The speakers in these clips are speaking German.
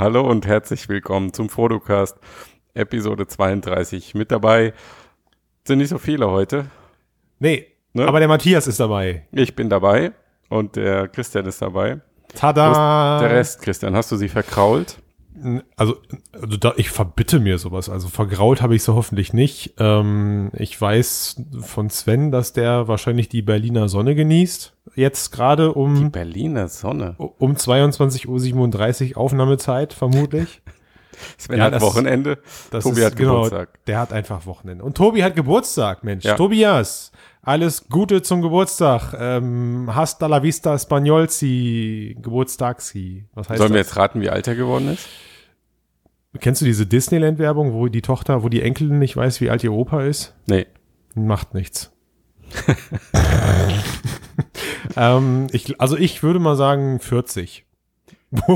Hallo und herzlich willkommen zum Fotocast Episode 32. Mit dabei sind nicht so viele heute. Nee, ne? aber der Matthias ist dabei. Ich bin dabei und der Christian ist dabei. Tada! Der Rest, Christian, hast du sie verkrault? Also, also da, ich verbitte mir sowas. Also vergrault habe ich sie hoffentlich nicht. Ähm, ich weiß von Sven, dass der wahrscheinlich die Berliner Sonne genießt. Jetzt gerade um. Die Berliner Sonne. Um 22.37 Uhr Aufnahmezeit, vermutlich. Sven ja, hat das, Wochenende. Das Tobi ist, hat genau, Geburtstag. Der hat einfach Wochenende. Und Tobi hat Geburtstag, Mensch. Ja. Tobias, alles Gute zum Geburtstag. Ähm, hasta la vista Spagnolzi, Geburtstagsi. Was heißt Sollen das? wir jetzt raten, wie alt er geworden ist? Kennst du diese Disneyland-Werbung, wo die Tochter, wo die Enkelin nicht weiß, wie alt ihr Opa ist? Nee. Macht nichts. ähm, ich, also ich würde mal sagen 40.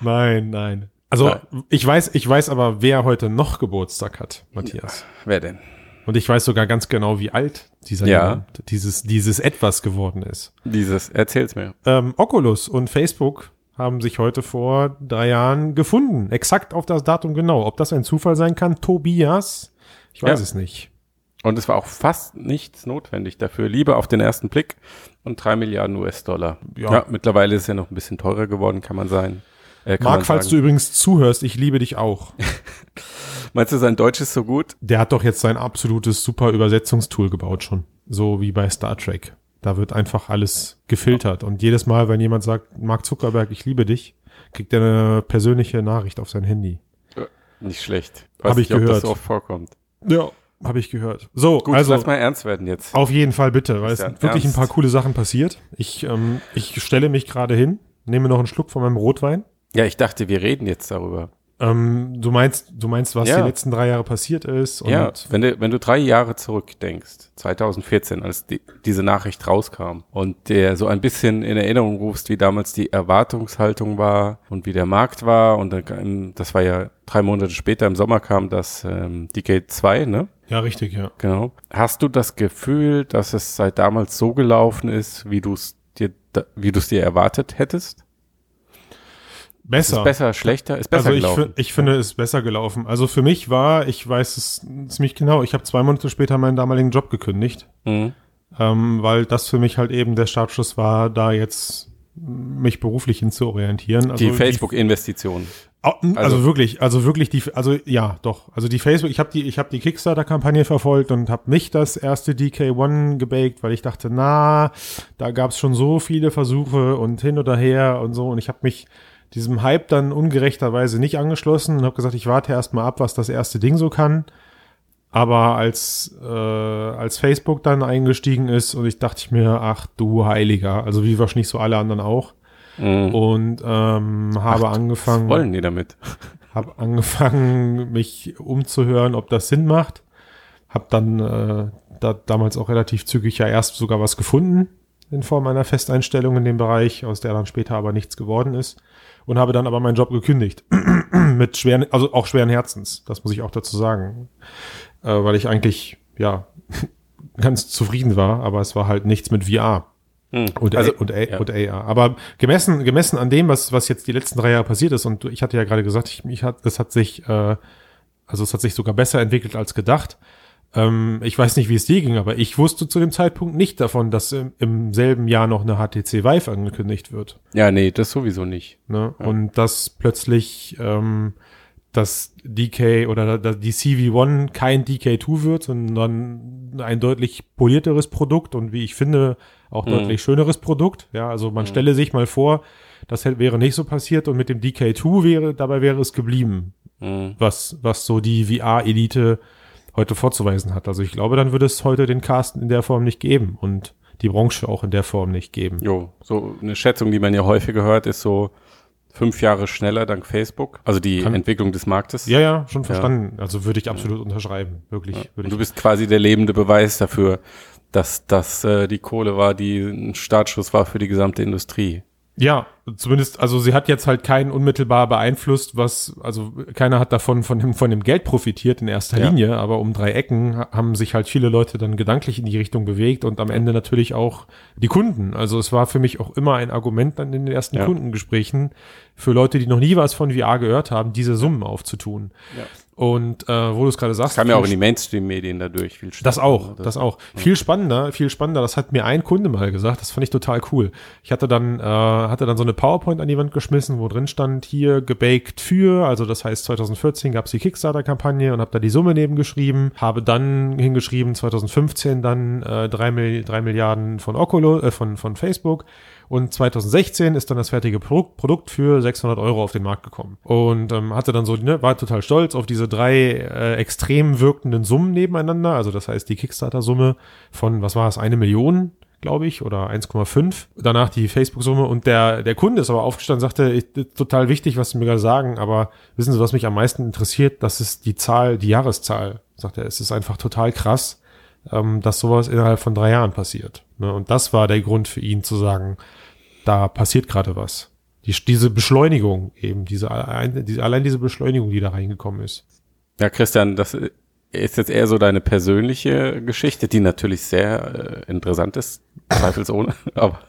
nein, nein. Also nein. ich weiß, ich weiß aber, wer heute noch Geburtstag hat, Matthias. Ja, wer denn? Und ich weiß sogar ganz genau, wie alt dieser ja. jemand, dieses, dieses etwas geworden ist. Dieses, erzähl's mir. Ähm, Oculus und Facebook haben sich heute vor drei Jahren gefunden. Exakt auf das Datum genau. Ob das ein Zufall sein kann, Tobias, ich weiß ja. es nicht. Und es war auch fast nichts notwendig dafür. Lieber auf den ersten Blick und drei Milliarden US-Dollar. Ja. ja. mittlerweile ist es ja noch ein bisschen teurer geworden, kann man sein. Äh, Marc, falls du übrigens zuhörst, ich liebe dich auch. Meinst du, sein Deutsch ist so gut? Der hat doch jetzt sein absolutes super Übersetzungstool gebaut schon. So wie bei Star Trek. Da wird einfach alles gefiltert. Und jedes Mal, wenn jemand sagt, Mark Zuckerberg, ich liebe dich, kriegt er eine persönliche Nachricht auf sein Handy. Nicht schlecht. Habe ich gehört. Ob das so oft vorkommt. Ja, habe ich gehört. So, Gut, also lass mal ernst werden jetzt. Auf jeden Fall bitte, weil es sind wirklich ernst. ein paar coole Sachen passiert. Ich, ähm, ich stelle mich gerade hin, nehme noch einen Schluck von meinem Rotwein. Ja, ich dachte, wir reden jetzt darüber. Ähm, du meinst, du meinst, was ja. die letzten drei Jahre passiert ist? ja, wenn du, wenn du drei Jahre zurückdenkst, 2014, als die, diese Nachricht rauskam und der so ein bisschen in Erinnerung rufst, wie damals die Erwartungshaltung war und wie der Markt war und dann, das war ja drei Monate später im Sommer kam das ähm, Decade 2, ne? Ja, richtig, ja. Genau. Hast du das Gefühl, dass es seit damals so gelaufen ist, wie du es dir, wie du es dir erwartet hättest? Besser. Ist besser, schlechter, ist besser also ich gelaufen. Ich finde, es ist besser gelaufen. Also für mich war, ich weiß es ziemlich genau, ich habe zwei Monate später meinen damaligen Job gekündigt, mhm. ähm, weil das für mich halt eben der Startschuss war, da jetzt mich beruflich hinzuorientieren. Also die Facebook-Investition. Also, also, wirklich, also wirklich die, also ja, doch. Also die Facebook, ich habe die, ich habe die Kickstarter-Kampagne verfolgt und habe nicht das erste DK1 gebaked, weil ich dachte, na, da gab es schon so viele Versuche und hin oder her und so und ich habe mich diesem Hype dann ungerechterweise nicht angeschlossen und habe gesagt, ich warte erst mal ab, was das erste Ding so kann. Aber als, äh, als Facebook dann eingestiegen ist und ich dachte ich mir, ach du Heiliger, also wie wahrscheinlich so alle anderen auch. Mhm. Und ähm, habe ach, angefangen. Was wollen die damit? Habe angefangen, mich umzuhören, ob das Sinn macht. Habe dann äh, da damals auch relativ zügig ja erst sogar was gefunden in Form einer Festeinstellung in dem Bereich, aus der dann später aber nichts geworden ist und habe dann aber meinen Job gekündigt. Mit schweren, also auch schweren Herzens, das muss ich auch dazu sagen. Äh, weil ich eigentlich, ja, ganz zufrieden war, aber es war halt nichts mit VR. Hm. Und, also, A, und, A, ja. und AR. Aber gemessen, gemessen an dem, was, was jetzt die letzten drei Jahre passiert ist, und ich hatte ja gerade gesagt, ich, ich hat, es hat sich, äh, also es hat sich sogar besser entwickelt als gedacht. Ähm, ich weiß nicht, wie es dir ging, aber ich wusste zu dem Zeitpunkt nicht davon, dass im, im selben Jahr noch eine HTC Vive angekündigt wird. Ja, nee, das sowieso nicht. Ne? Ja. Und dass plötzlich ähm, das DK oder die CV1 kein DK2 wird, sondern ein deutlich polierteres Produkt und wie ich finde, auch mhm. deutlich schöneres Produkt. Ja, also man mhm. stelle sich mal vor, das wäre nicht so passiert und mit dem DK2 wäre, dabei wäre es geblieben. Mhm. Was, was so die VR-Elite heute vorzuweisen hat. Also ich glaube, dann würde es heute den Cast in der Form nicht geben und die Branche auch in der Form nicht geben. Jo, so eine Schätzung, die man ja häufiger hört, ist so fünf Jahre schneller dank Facebook, also die Kann, Entwicklung des Marktes. Ja, ja, schon verstanden. Ja. Also würde ich absolut ja. unterschreiben, wirklich. Ja. Würde du bist quasi der lebende Beweis dafür, dass das äh, die Kohle war, die ein Startschuss war für die gesamte Industrie. Ja, zumindest, also sie hat jetzt halt keinen unmittelbar beeinflusst, was, also keiner hat davon von dem, von dem Geld profitiert in erster Ja. Linie, aber um drei Ecken ha- haben sich halt viele Leute dann gedanklich in die Richtung bewegt und am Ende natürlich auch die Kunden. Also es war für mich auch immer ein Argument dann in den ersten Ja. Kundengesprächen für Leute, die noch nie was von VR gehört haben, diese Summen aufzutun. Ja. Und äh, wo du es gerade sagst, Kam ja auch in die Mainstream-Medien dadurch viel das schneller, auch, das auch. Viel spannender, viel spannender. Das hat mir ein Kunde mal gesagt. Das fand ich total cool. Ich hatte dann, äh, hatte dann so eine PowerPoint an die Wand geschmissen, wo drin stand, hier gebaked für, also das heißt 2014 gab es die Kickstarter-Kampagne und habe da die Summe nebengeschrieben, habe dann hingeschrieben 2015 dann äh, drei, Mil drei Milliarden von Oculus, äh, von, von Facebook. Und 2016 ist dann das fertige Produkt, Produkt für 600 Euro auf den Markt gekommen. Und ähm, hatte dann so, ne, war total stolz auf diese drei äh, extrem wirkenden Summen nebeneinander. Also das heißt die Kickstarter-Summe von, was war es, eine Million, glaube ich, oder 1,5. Danach die Facebook-Summe. Und der, der Kunde ist aber aufgestanden und sagte, ich, total wichtig, was Sie mir gerade sagen, aber wissen Sie, was mich am meisten interessiert? Das ist die Zahl, die Jahreszahl. Sagt er, es ist einfach total krass, ähm, dass sowas innerhalb von drei Jahren passiert. Ne? Und das war der Grund für ihn zu sagen, da passiert gerade was. Die, diese Beschleunigung eben, diese, allein, diese, allein diese Beschleunigung, die da reingekommen ist. Ja, Christian, das ist jetzt eher so deine persönliche Geschichte, die natürlich sehr äh, interessant ist, zweifelsohne. aber,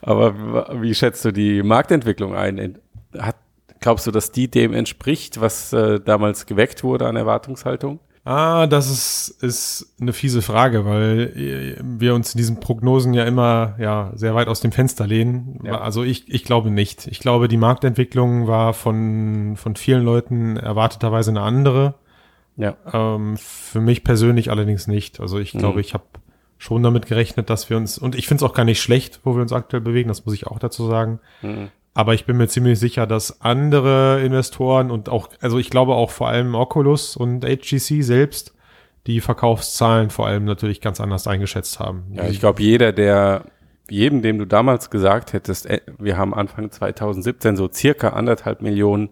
aber wie schätzt du die Marktentwicklung ein? In- Hat, glaubst du, dass die dem entspricht, was äh, damals geweckt wurde an Erwartungshaltung? Ah, das ist, ist eine fiese Frage, weil äh, wir uns in diesen Prognosen ja immer ja, sehr weit aus dem Fenster lehnen. Ja. Also ich, ich glaube nicht. Ich glaube, die Marktentwicklung war von, von vielen Leuten erwarteterweise eine andere. Ja. Ähm, für mich persönlich allerdings nicht. Also ich glaube, Mhm. ich habe schon damit gerechnet, dass wir uns, und ich finde es auch gar nicht schlecht, wo wir uns aktuell bewegen, das muss ich auch dazu sagen. Mhm. Aber ich bin mir ziemlich sicher, dass andere Investoren und auch, also ich glaube auch vor allem Oculus und HGC selbst die Verkaufszahlen vor allem natürlich ganz anders eingeschätzt haben. Ja, ich glaube, jeder, der, jedem, dem du damals gesagt hättest, äh, wir haben Anfang 2017 so circa anderthalb Millionen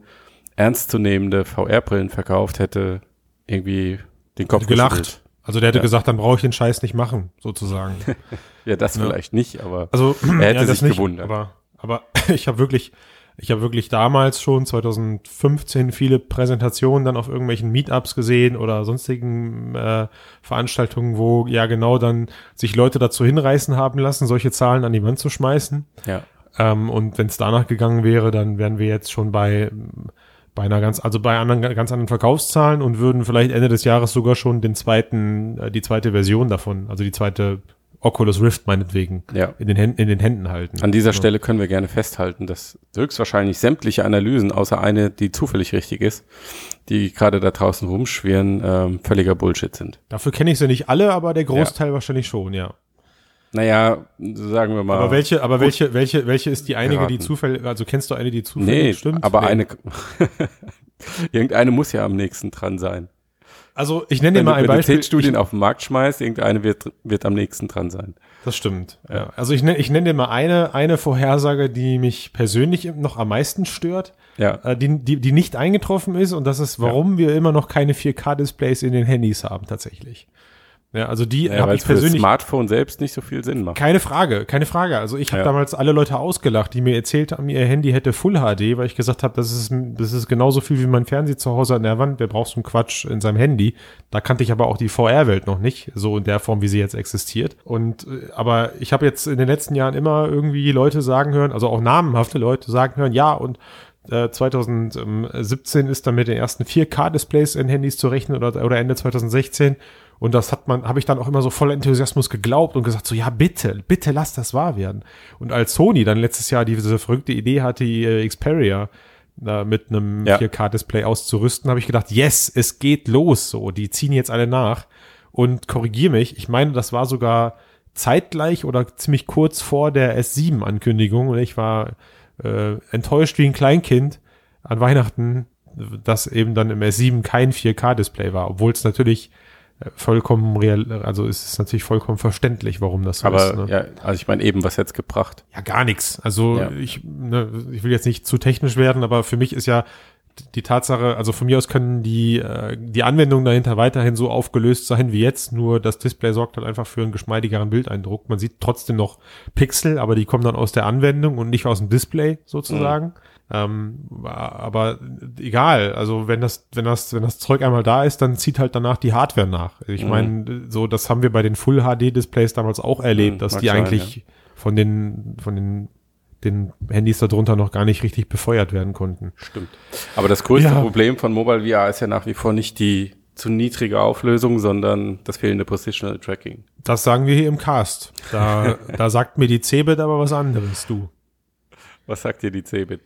ernstzunehmende VR-Brillen verkauft, hätte irgendwie den Kopf gelacht. geschüttelt. Also der hätte Ja. gesagt, dann brauche ich den Scheiß nicht machen, sozusagen. Ja, das Ja. vielleicht nicht, aber Also er hätte das sich gewundert. Aber, aber ich habe wirklich, ich habe wirklich damals schon 2015 viele Präsentationen dann auf irgendwelchen Meetups gesehen oder sonstigen äh, Veranstaltungen, wo ja genau dann sich Leute dazu hinreißen haben lassen, solche Zahlen an die Wand zu schmeißen. ja. Ähm, und wenn es danach gegangen wäre, dann wären wir jetzt schon bei bei einer ganz, also bei anderen ganz anderen Verkaufszahlen und würden vielleicht Ende des Jahres sogar schon den zweiten, äh, die zweite Version davon, also die zweite Oculus Rift meinetwegen, Ja. in den Händen, in den Händen halten. An dieser Stelle können wir gerne festhalten, dass höchstwahrscheinlich sämtliche Analysen, außer eine, die zufällig richtig ist, die gerade da draußen rumschwirren, ähm, völliger Bullshit sind. Dafür kenne ich sie nicht alle, aber der Großteil wahrscheinlich schon, ja. Naja, sagen wir mal. Aber welche, aber welche, welche, welche ist die einige, die Geraten. zufällig, also kennst du eine, die zufällig Nee, stimmt? aber Nee. eine. irgendeine muss ja am nächsten dran sein. Also ich nenne dir Wenn mal du, ein wenn du Beispiel. zehn Studien auf den Markt schmeißt, irgendeine wird, wird am nächsten dran sein. Das stimmt. Ja. Also ich nenne ich nenn dir mal eine, eine Vorhersage, die mich persönlich noch am meisten stört, Ja. äh, die, die, die nicht eingetroffen ist und das ist, warum wir immer noch keine 4K-Displays in den Handys haben tatsächlich. Ja, also die Ja, habe ich es für das persönlich Smartphone selbst nicht so viel Sinn macht. keine Frage, keine Frage. Also ich habe Ja. damals alle Leute ausgelacht, die mir erzählt haben, ihr Handy hätte Full HD, weil ich gesagt habe, das ist, das ist genauso viel wie mein Fernseher zu Hause an der Wand. Wer braucht so einen Quatsch in seinem Handy? Da kannte ich aber auch die VR-Welt noch nicht, so in der Form, wie sie jetzt existiert. Und äh, aber ich habe jetzt in den letzten Jahren immer irgendwie Leute sagen hören, also auch namenhafte Leute sagen hören, ja und äh, 2017 ist dann mit den ersten 4K-Displays in Handys zu rechnen oder, oder Ende 2016. Und das hat man, habe ich dann auch immer so voller Enthusiasmus geglaubt und gesagt, so ja, bitte, bitte lass das wahr werden. Und als Sony dann letztes Jahr diese verrückte Idee hatte, die äh, Xperia da mit einem Ja. 4K-Display auszurüsten, habe ich gedacht, yes, es geht los. So, die ziehen jetzt alle nach. Und korrigiere mich, ich meine, das war sogar zeitgleich oder ziemlich kurz vor der S7-Ankündigung und ich war äh, enttäuscht wie ein Kleinkind an Weihnachten, dass eben dann im S7 kein 4K-Display war, obwohl es natürlich äh, vollkommen real, also es ist natürlich vollkommen verständlich, warum das so Aber ist. Ne? ja, also ich meine eben, was jetzt gebracht. Ja, gar nichts. Also Ja. ich, ne, ich will jetzt nicht zu technisch werden, aber für mich ist ja die Tatsache, also von mir aus können die, äh, die Anwendungen dahinter weiterhin so aufgelöst sein wie jetzt, nur das Display sorgt halt einfach für einen geschmeidigeren Bildeindruck. Man sieht trotzdem noch Pixel, aber die kommen dann aus der Anwendung und nicht aus dem Display sozusagen. Mhm. Ähm, aber egal, also wenn das, wenn das, wenn das Zeug einmal da ist, dann zieht halt danach die Hardware nach. Ich mhm. meine, so, das haben wir bei den Full HD Displays damals auch erlebt, mhm, dass die sein, eigentlich ja. von den, von den den Handys darunter noch gar nicht richtig befeuert werden konnten. Stimmt. Aber das größte ja. Problem von Mobile VR ist ja nach wie vor nicht die zu niedrige Auflösung, sondern das fehlende Positional Tracking. Das sagen wir hier im Cast. Da, da sagt mir die Cebit aber was anderes, du. Was sagt dir die Cebit?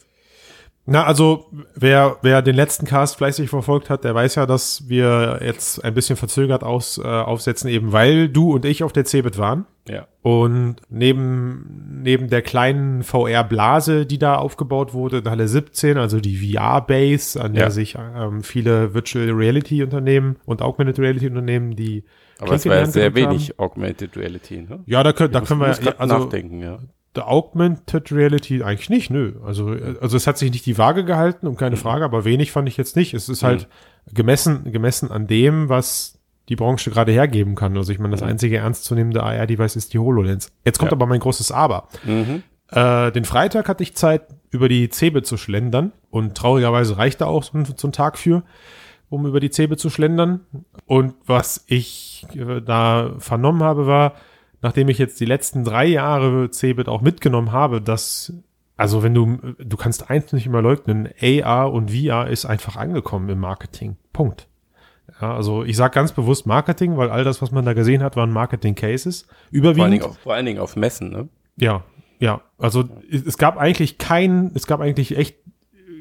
Na, also wer, wer den letzten Cast fleißig verfolgt hat, der weiß ja, dass wir jetzt ein bisschen verzögert aus, äh, aufsetzen, eben weil du und ich auf der Cebit waren. Ja. Und neben, neben der kleinen VR-Blase, die da aufgebaut wurde, in Halle 17, also die VR-Base, an der ja. sich ähm, viele Virtual Reality-Unternehmen und Augmented Reality-Unternehmen, die aber es war ja sehr wenig haben. Augmented Reality, ne? Ja, da, können, da können wir ja, also, nachdenken, ja der Augmented Reality eigentlich nicht, nö. Also, also es hat sich nicht die Waage gehalten, um keine mhm. Frage, aber wenig fand ich jetzt nicht. Es ist halt mhm. gemessen, gemessen an dem, was die Branche gerade hergeben kann. Also ich meine, das mhm. einzige ernstzunehmende AR-Device ist die HoloLens. Jetzt kommt ja. aber mein großes Aber. Mhm. Äh, den Freitag hatte ich Zeit, über die Zebe zu schlendern und traurigerweise reichte auch so ein, so ein Tag für, um über die Zebe zu schlendern. Und was ich äh, da vernommen habe, war, nachdem ich jetzt die letzten drei Jahre Cebit auch mitgenommen habe, dass, also wenn du, du kannst eins nicht immer leugnen, AR und VR ist einfach angekommen im Marketing. Punkt. Ja, also ich sage ganz bewusst Marketing, weil all das, was man da gesehen hat, waren Marketing-Cases. Überwiegend. Vor allen, Dingen auf, vor allen Dingen auf Messen, ne? Ja, ja. Also es gab eigentlich kein, es gab eigentlich echt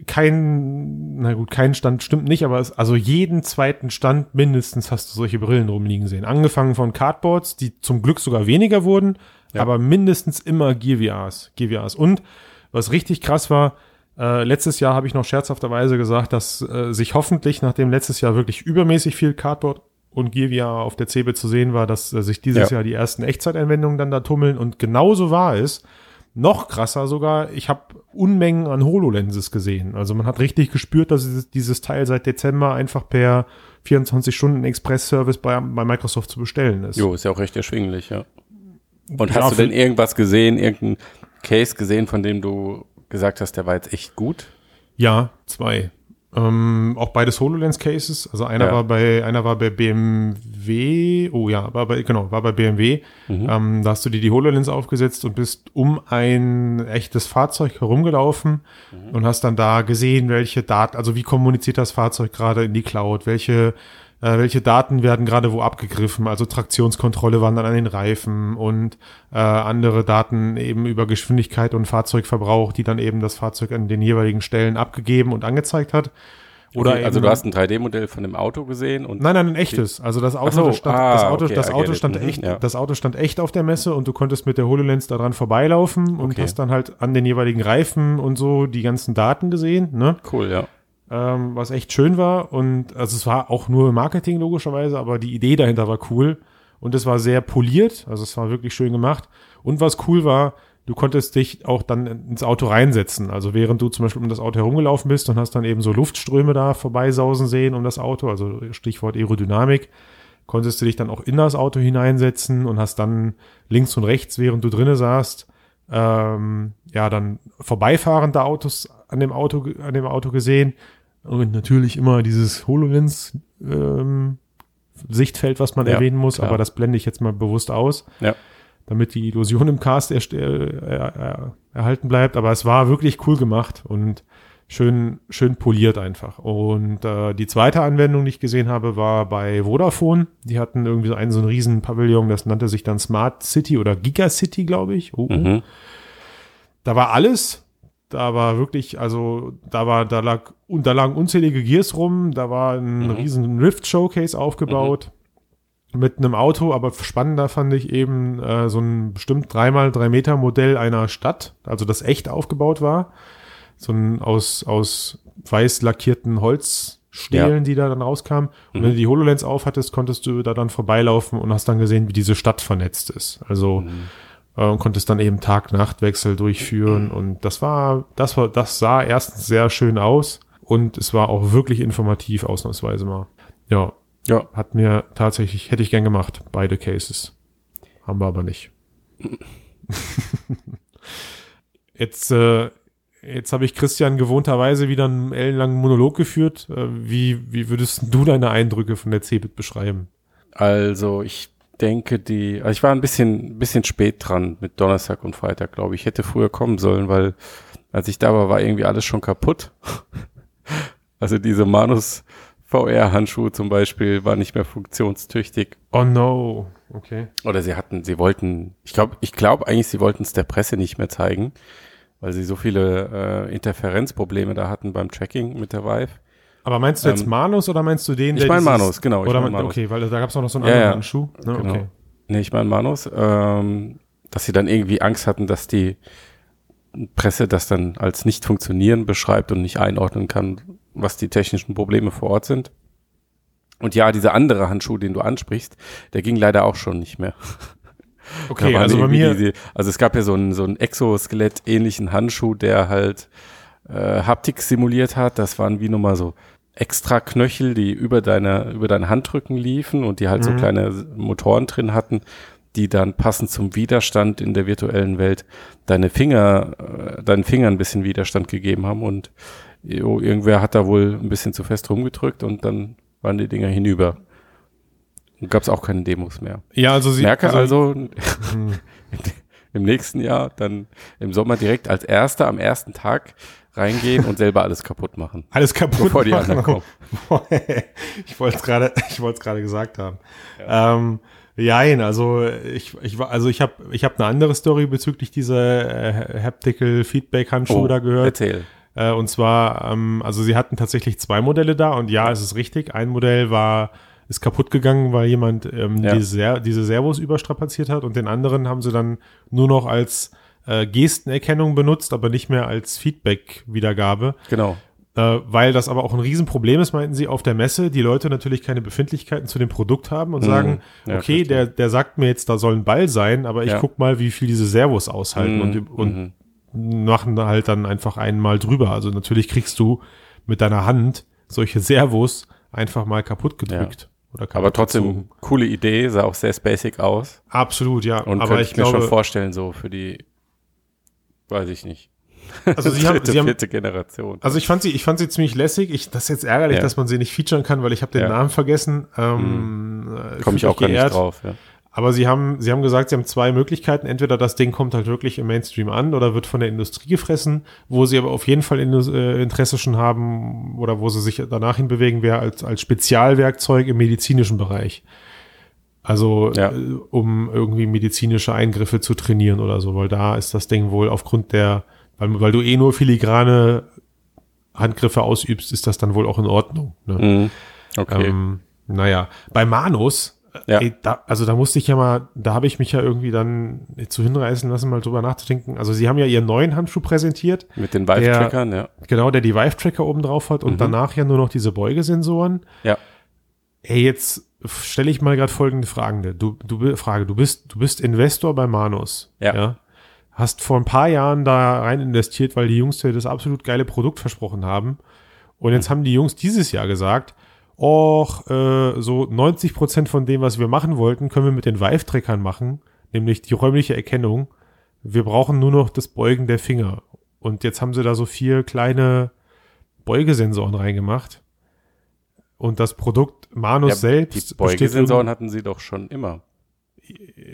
kein, na gut, kein Stand stimmt nicht, aber es, also jeden zweiten Stand mindestens hast du solche Brillen rumliegen sehen. Angefangen von Cardboards, die zum Glück sogar weniger wurden, ja. aber mindestens immer Gear VRs, Gear VRs. Und was richtig krass war, äh, letztes Jahr habe ich noch scherzhafterweise gesagt, dass äh, sich hoffentlich, nachdem letztes Jahr wirklich übermäßig viel Cardboard und Gear VR auf der CeBIT zu sehen war, dass äh, sich dieses ja. Jahr die ersten Echtzeiteinwendungen dann da tummeln und genauso war es. Noch krasser sogar, ich habe Unmengen an HoloLenses gesehen. Also man hat richtig gespürt, dass dieses Teil seit Dezember einfach per 24-Stunden-Express-Service bei, bei Microsoft zu bestellen ist. Jo, ist ja auch recht erschwinglich, ja. Und ja, hast du denn irgendwas gesehen, irgendein Case gesehen, von dem du gesagt hast, der war jetzt echt gut? Ja, zwei. Ähm, auch beides HoloLens Cases. Also einer ja. war bei, einer war bei BMW. Oh ja, war bei, genau, war bei BMW. Mhm. Ähm, da hast du dir die HoloLens aufgesetzt und bist um ein echtes Fahrzeug herumgelaufen mhm. und hast dann da gesehen, welche Daten, also wie kommuniziert das Fahrzeug gerade in die Cloud, welche äh, welche Daten werden gerade wo abgegriffen. Also Traktionskontrolle wandern an den Reifen und äh, andere Daten eben über Geschwindigkeit und Fahrzeugverbrauch, die dann eben das Fahrzeug an den jeweiligen Stellen abgegeben und angezeigt hat. Oder okay, also du hast ein 3D-Modell von dem Auto gesehen und nein, nein, ein echtes. Also das Auto, so, stand, ah, das Auto, okay, das Auto stand mhm, echt, ja. das Auto stand echt auf der Messe und du konntest mit der Hololens daran vorbeilaufen und okay. hast dann halt an den jeweiligen Reifen und so die ganzen Daten gesehen. Ne? Cool, ja ähm, was echt schön war. Und also es war auch nur Marketing logischerweise, aber die Idee dahinter war cool. Und es war sehr poliert, also es war wirklich schön gemacht. Und was cool war, du konntest dich auch dann ins Auto reinsetzen. Also während du zum Beispiel um das Auto herumgelaufen bist und hast dann eben so Luftströme da vorbeisausen sehen um das Auto, also Stichwort Aerodynamik, konntest du dich dann auch in das Auto hineinsetzen und hast dann links und rechts, während du drinnen saßt, ähm, ja, dann vorbeifahrende Autos an dem Auto, an dem Auto gesehen. Und natürlich immer dieses HoloLens ähm, Sichtfeld, was man ja, erwähnen muss, klar. aber das blende ich jetzt mal bewusst aus. Ja. Damit die Illusion im Cast er, er, er, erhalten bleibt. Aber es war wirklich cool gemacht und schön, schön poliert einfach. Und äh, die zweite Anwendung, die ich gesehen habe, war bei Vodafone. Die hatten irgendwie so einen, so einen riesen Pavillon, das nannte sich dann Smart City oder Giga City, glaube ich. Oh, oh. Mhm. Da war alles, da war wirklich, also da war, da lag, und da lagen unzählige Gears rum, da war ein mhm. riesen Rift-Showcase aufgebaut mhm. mit einem Auto, aber spannender fand ich eben äh, so ein bestimmt dreimal drei Meter Modell einer Stadt, also das echt aufgebaut war. So ein aus, aus weiß lackierten Holzstelen, ja. die da dann rauskamen. Und mhm. wenn du die HoloLens aufhattest, konntest du da dann vorbeilaufen und hast dann gesehen, wie diese Stadt vernetzt ist. Also mhm äh, und konntest dann eben Tag-Nacht-Wechsel durchführen und das war, das war, das sah erstens sehr schön aus und es war auch wirklich informativ, ausnahmsweise mal. Ja, Ja, hat mir tatsächlich, hätte ich gern gemacht, beide Cases. Haben wir aber nicht. jetzt, äh, jetzt habe ich Christian gewohnterweise wieder einen ellenlangen Monolog geführt. Äh, wie, wie würdest du deine Eindrücke von der CeBIT beschreiben? also ich denke, die, also ich war ein bisschen, bisschen spät dran mit Donnerstag und Freitag, glaube ich. Ich hätte früher kommen sollen, weil als ich da war, war irgendwie alles schon kaputt. also diese Manus VR-Handschuhe zum Beispiel war nicht mehr funktionstüchtig. Oh no. Okay. Oder sie hatten, sie wollten, ich glaube, ich glaube eigentlich, sie wollten es der Presse nicht mehr zeigen, weil sie so viele äh, Interferenzprobleme da hatten beim Tracking mit der Vive. Aber meinst du jetzt Ähm, Manus oder meinst du den, ich mein dieses- Manus, genau, ich Oder mein mein- Manus. Okay, weil da gab es auch noch so einen Ja, anderen ja. Handschuh. Ne, Genau. Okay. Nee, ich meine Manus, ähm, dass sie dann irgendwie Angst hatten, dass die Presse das dann als nicht funktionieren beschreibt und nicht einordnen kann, was die technischen Probleme vor Ort sind. Und ja, dieser andere Handschuh, den du ansprichst, der ging leider auch schon nicht mehr. Okay, also bei mir, diese- also es gab ja so einen, so einen Exoskelett-ähnlichen Handschuh, der halt äh, Haptik simuliert hat. Das waren wie nochmal so extra Knöchel, die über deine, über deinen Handrücken liefen und die halt so Mhm. kleine Motoren drin hatten, die dann passend zum Widerstand in der virtuellen Welt deine Finger, äh, deinen Fingern ein bisschen Widerstand gegeben haben und jo, irgendwer hat da wohl ein bisschen zu fest rumgedrückt und dann waren die Dinger hinüber. Und gab es auch keine Demos mehr. ja, also sie, Merke also, Hm. im nächsten Jahr dann im Sommer direkt als Erster am ersten Tag reingehen und selber alles kaputt machen. alles kaputt Bevor die machen. anderen kommen. ich wollte es gerade, ich wollte es gerade gesagt haben. Ähm, Jein, also ich, ich war, also ich habe, ich habe eine andere Story bezüglich dieser äh, Haptical Feedback Handschuhe da gehört. Oh, Erzähl. Äh, und zwar, ähm, also sie hatten tatsächlich zwei Modelle da und ja, es ist richtig. Ein Modell war ist kaputt gegangen, weil jemand ähm, Ja. diese, diese Servos überstrapaziert hat und den anderen haben sie dann nur noch als äh, Gestenerkennung benutzt, aber nicht mehr als Feedback-Wiedergabe. Genau. Äh, weil das aber auch ein Riesenproblem ist, meinten sie, auf der Messe, die Leute natürlich keine Befindlichkeiten zu dem Produkt haben und Mhm. sagen, Ja, okay, der, der sagt mir jetzt, da soll ein Ball sein, aber ich Ja. guck mal, wie viel diese Servos aushalten und, und Mhm. machen halt dann einfach einmal drüber. Also natürlich kriegst du mit deiner Hand solche Servos einfach mal kaputt gedrückt. Oder kaputt Aber trotzdem, gezogen. coole Idee, sah auch sehr basic aus. Absolut, ja. Und aber könnte ich ich mir glaube, schon vorstellen, so für die, weiß ich nicht. also sie haben, sie haben, vierte Generation. also ich fand sie, ich fand sie ziemlich lässig. Ich, das ist jetzt ärgerlich, Ja. dass man sie nicht featuren kann, weil ich habe den Ja. Mhm. Namen vergessen. Ähm, äh, Komme ich auch gar nicht geehrt. drauf. Ja. Aber sie haben, sie haben gesagt, sie haben zwei Möglichkeiten. Entweder das Ding kommt halt wirklich im Mainstream an oder wird von der Industrie gefressen, wo sie aber auf jeden Fall äh, Interesse schon haben oder wo sie sich danach hin bewegen, wäre als, als Spezialwerkzeug im medizinischen Bereich. Also Ja. äh, um irgendwie medizinische Eingriffe zu trainieren oder so, weil da ist das Ding wohl aufgrund der, weil, weil du eh nur filigrane Handgriffe ausübst, ist das dann wohl auch in Ordnung. Ne? Mhm. Okay. Ähm, naja, bei Manus, Ja. ey, da, also da musste ich ja mal, da habe ich mich ja irgendwie dann zu hinreißen lassen, mal drüber nachzudenken. Also sie haben ja ihren neuen Handschuh präsentiert, Mit den Vive-Trackern, ja. genau, der die Vive-Tracker oben drauf hat und Mhm. danach ja nur noch diese Beugesensoren. Ja. Ey, jetzt stelle ich mal gerade folgende Fragen. Du, du, Frage, du bist, du bist Investor bei Manus. Ja. Hast vor ein paar Jahren da rein investiert, weil die Jungs dir das absolut geile Produkt versprochen haben. Und Mhm. jetzt haben die Jungs dieses Jahr gesagt, och, äh, so 90 Prozent von dem, was wir machen wollten, können wir mit den Vive-Trackern machen, nämlich die räumliche Erkennung. Wir brauchen nur noch das Beugen der Finger. Und jetzt haben sie da so vier kleine Beugesensoren reingemacht. Und das Produkt Manus ja selbst. die Beugesensoren hatten sie doch schon immer.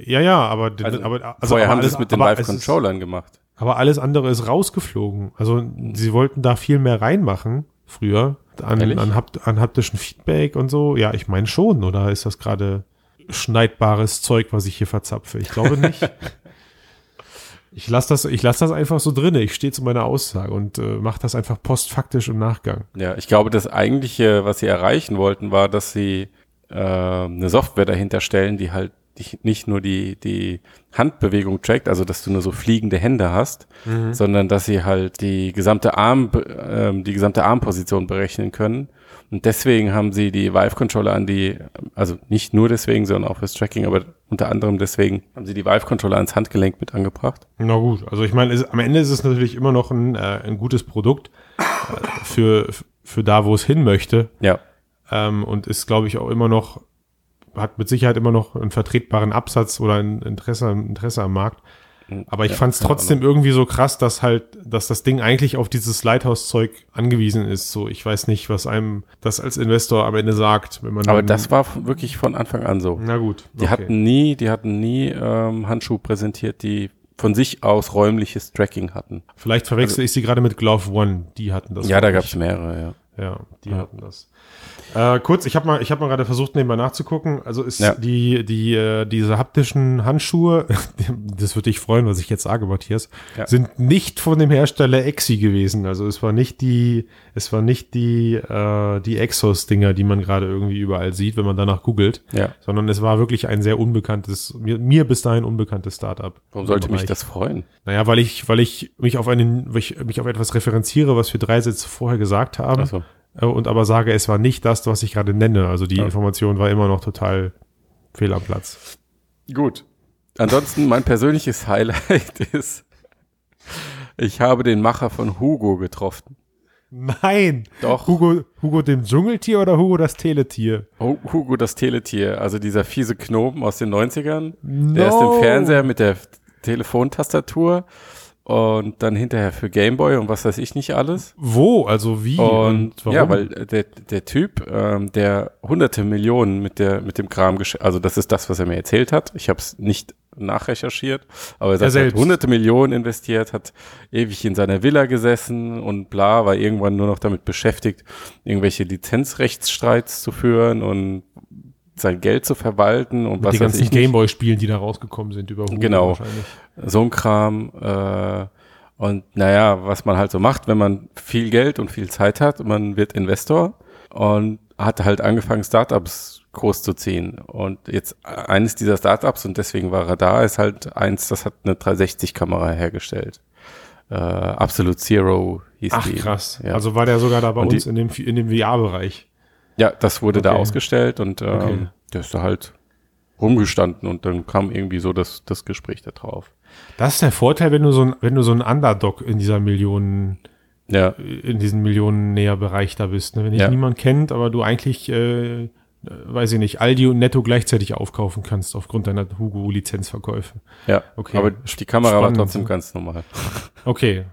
Ja, ja, aber, Also, aber also, Vorher aber haben sie es mit den Vive-Controllern gemacht. aber alles andere ist rausgeflogen. Also sie wollten da viel mehr reinmachen früher an, an, hapt, an haptischen Feedback und so. Ja, ich meine schon. Oder ist das gerade schneidbares Zeug, was ich hier verzapfe? Ich glaube nicht. ich lasse das, ich lass das einfach so drinne. Ich stehe zu meiner Aussage und äh, mache das einfach postfaktisch im Nachgang. Ja, ich glaube, das eigentliche, was sie erreichen wollten, war, dass sie äh, eine Software dahinter stellen, die halt nicht nur die, die Handbewegung trackt, also dass du nur so fliegende Hände hast, sondern dass sie halt die gesamte Arm, ähm, die gesamte Armposition berechnen können. Und deswegen haben sie die Vive-Controller an die, also nicht nur deswegen, sondern auch fürs Tracking, aber unter anderem deswegen haben sie die Vive-Controller ans Handgelenk mit angebracht. Na gut, also ich meine, am Ende ist es natürlich immer noch ein, äh, ein gutes Produkt äh, für, für da, wo es hin möchte. Ja. Ähm, und ist, glaube ich, auch immer noch, hat mit Sicherheit immer noch einen vertretbaren Absatz oder ein Interesse, Interesse am Markt. Aber ich Ja, fand es trotzdem irgendwie so krass, dass halt, dass das Ding eigentlich auf dieses Lighthouse-Zeug angewiesen ist. So, ich weiß nicht, was einem das als Investor am Ende sagt, wenn man. Aber das war wirklich von Anfang an so. Na gut. Die hatten nie, die hatten nie ähm, Handschuhe präsentiert, die von sich aus räumliches Tracking hatten. Vielleicht verwechsel ich sie gerade mit Glove One. Die hatten das. ja, da gab es mehrere, ja. Ja, die Ja. hatten das. Äh, kurz, ich habe mal, ich habe mal gerade versucht, nebenbei nachzugucken. Also ist Ja. die, die, äh, diese haptischen Handschuhe, das würde dich freuen, was ich jetzt sage, Matthias, Ja. sind nicht von dem Hersteller Exi gewesen. Also es war nicht die, es war nicht die, äh, die Exos-Dinger, die man gerade irgendwie überall sieht, wenn man danach googelt, Ja. sondern es war wirklich ein sehr unbekanntes, mir, mir bis dahin unbekanntes Startup. Warum sollte mich das freuen? Naja, weil ich, weil ich mich auf einen, weil ich mich auf etwas referenziere, was wir drei Sätze vorher gesagt haben. Also, Äh, und aber sage, es war nicht das, was ich gerade nenne. Also die Ja. Information war immer noch total fehl am Platz. gut. Ansonsten mein persönliches Highlight ist, ich habe den Macher von Hugo getroffen. Nein! Doch. Hugo, Hugo dem Dschungeltier oder Hugo das Teletier? Hu- Hugo das Teletier, also dieser fiese Knoben aus den 90ern. Der ist No. im Fernseher mit der Telefontastatur und dann hinterher für Gameboy und was weiß ich nicht alles. Wo? Also wie? Und ja, weil der, der Typ, ähm, der hunderte Millionen mit der mit dem Kram, also das ist das, was er mir erzählt hat. Ich habe es nicht nachrecherchiert, aber er er hat hunderte Millionen investiert, hat ewig in seiner Villa gesessen und bla, war irgendwann nur noch damit beschäftigt, irgendwelche Lizenzrechtsstreits zu führen und sein Geld zu verwalten und Mit was den weiß ganzen ich nicht. Gameboy-Spielen, die da rausgekommen sind über Hugo Genau. wahrscheinlich. so ein Kram. Äh, und naja, was man halt so macht, wenn man viel Geld und viel Zeit hat, man wird Investor und hat halt angefangen, Startups groß zu ziehen. Und jetzt eines dieser Startups, und deswegen war er da, ist halt eins, das hat eine 360-Kamera hergestellt. Äh, Absolute Zero hieß Ach die. krass. Ja. Also war der sogar da bei Und die- uns in dem, in dem VR-Bereich. Ja, das wurde da Okay. ausgestellt und ähm, Okay. der ist da halt rumgestanden und dann kam irgendwie so das, das Gespräch da drauf. Das ist der Vorteil, wenn du so ein, wenn du so ein Underdog in dieser Millionen, Ja, in diesem Millionennäher-Bereich da bist. Ne? Wenn dich Ja. niemand kennt, aber du eigentlich, äh, weiß ich nicht, Aldi und Netto gleichzeitig aufkaufen kannst aufgrund deiner Hugo-Lizenzverkäufe. ja. Okay. Aber die Kamera Spannend. war trotzdem ganz normal. Okay.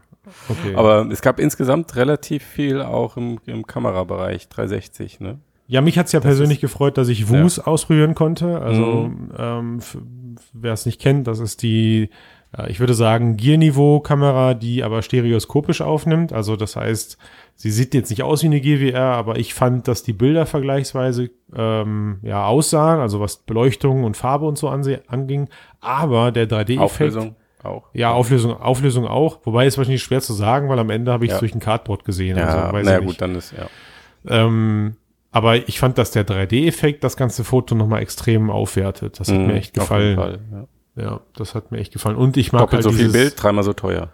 Okay. Aber es gab insgesamt relativ viel auch im, im Kamerabereich 360, ne? ja, mich hat's ja persönlich gefreut, dass ich Wus ausprobieren konnte. Also, Mhm. ähm, wer es nicht kennt, das ist die, äh, ich würde sagen, Gear-Niveau-Kamera, die aber stereoskopisch aufnimmt. Also, das heißt, sie sieht jetzt nicht aus wie eine GWR, aber ich fand, dass die Bilder vergleichsweise ähm, ja aussahen, also was Beleuchtung und Farbe und so anging. Aber der 3D-Effekt. Auflösung auch. Ja, Auflösung, Auflösung auch. Wobei es wahrscheinlich schwer zu sagen, weil am Ende habe ich es Ja. durch ein Cardboard gesehen. Ja, also, naja gut, dann ist, ja. Ähm, aber ich fand, dass der 3D-Effekt das ganze Foto nochmal extrem aufwertet. Das hat Mhm, mir echt auf jeden gefallen. Fall, ja. Ja, das hat mir echt gefallen. Und ich mag Doppelt halt so viel dieses, Bild, dreimal so teuer.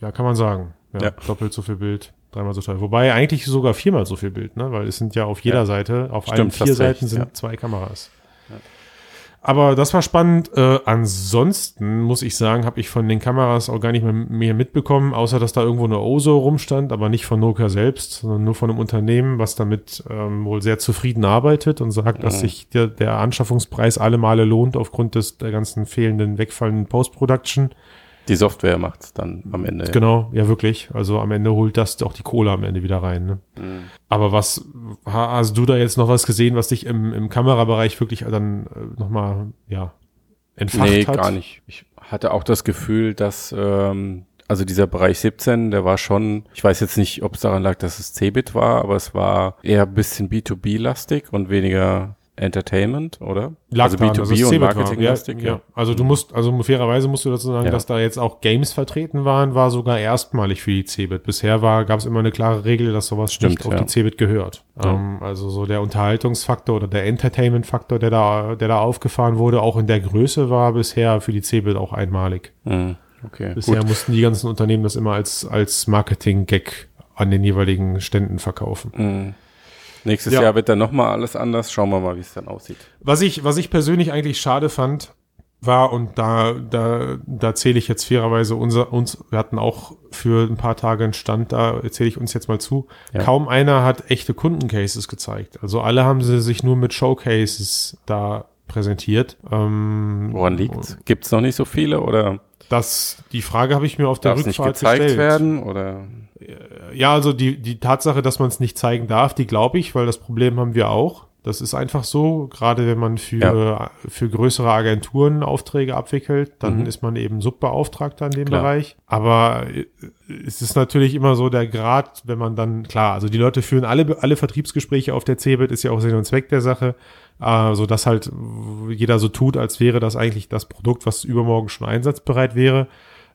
Ja, kann man sagen. Ja, Ja. Doppelt so viel Bild, dreimal so teuer. Wobei eigentlich sogar viermal so viel Bild, ne? Weil es sind ja auf jeder Ja. Seite, auf Stimmt, allen vier recht, Seiten sind ja. zwei Kameras. Aber das war spannend. Äh, ansonsten muss ich sagen, habe ich von den Kameras auch gar nicht mehr, mitbekommen, außer dass da irgendwo eine Oso rumstand, aber nicht von Nokia selbst, sondern nur von einem Unternehmen, was damit ähm, wohl sehr zufrieden arbeitet und sagt, dass Mhm. sich der, der Anschaffungspreis alle Male lohnt aufgrund des der ganzen fehlenden, wegfallenden Post-Production. Die Software macht's dann am Ende. Genau, ja wirklich. Also am Ende holt das auch die Kohle am Ende wieder rein. Ne? Mhm. Aber was ha- hast du da jetzt noch was gesehen, was dich im, im Kamerabereich wirklich dann äh, nochmal ja entfacht Nee, hat? gar nicht. Ich hatte auch das Gefühl, dass ähm, also dieser Bereich 17, der war schon, ich weiß jetzt nicht, ob es daran lag, dass es Cebit war, aber es war eher ein bisschen B2B-lastig und weniger Entertainment, oder? Lag also daran, B2B dass es und. Marketing-lastig, ja, ja. Also du musst, also fairerweise musst du dazu sagen, Ja. dass da jetzt auch Games vertreten waren, war sogar erstmalig für die Cebit. Bisher war, gab es immer eine klare Regel, dass sowas Stimmt, nicht auf die Cebit gehört. Ähm, also so der Unterhaltungsfaktor oder der Entertainment-Faktor, der da, der da aufgefahren wurde, auch in der Größe war bisher für die Cebit auch einmalig. Mhm. Okay, Bisher gut. mussten die ganzen Unternehmen das immer als, als Marketing-Gag an den jeweiligen Ständen verkaufen. Nächstes Ja. Jahr wird dann nochmal alles anders. Schauen wir mal, wie es dann aussieht. Was ich, was ich persönlich eigentlich schade fand, war und da, da, da zähle ich jetzt fairerweise unser, uns, wir hatten auch für ein paar Tage einen Stand, da erzähle ich uns jetzt mal zu. Ja. Kaum einer hat echte Kundencases gezeigt. Also alle haben sie sich nur mit Showcases da präsentiert. Ähm, Woran liegt's? Gibt's noch nicht so viele oder Das, die Frage habe ich mir auf der darf es nicht Rückfahrt gezeigt gestellt. werden oder Ja, also die, die Tatsache, dass man es nicht zeigen darf, die glaube ich, weil das Problem haben wir auch. Das ist einfach so, gerade wenn man für, Ja. für größere Agenturen Aufträge abwickelt, dann Mhm. ist man eben Subbeauftragter in dem Klar. Bereich. Aber äh, es ist natürlich immer so der Grad, wenn man dann, klar, also die Leute führen alle, alle Vertriebsgespräche auf der CeBIT, ist ja auch Sinn und Zweck der Sache, äh, so dass halt jeder so tut, als wäre das eigentlich das Produkt, was übermorgen schon einsatzbereit wäre.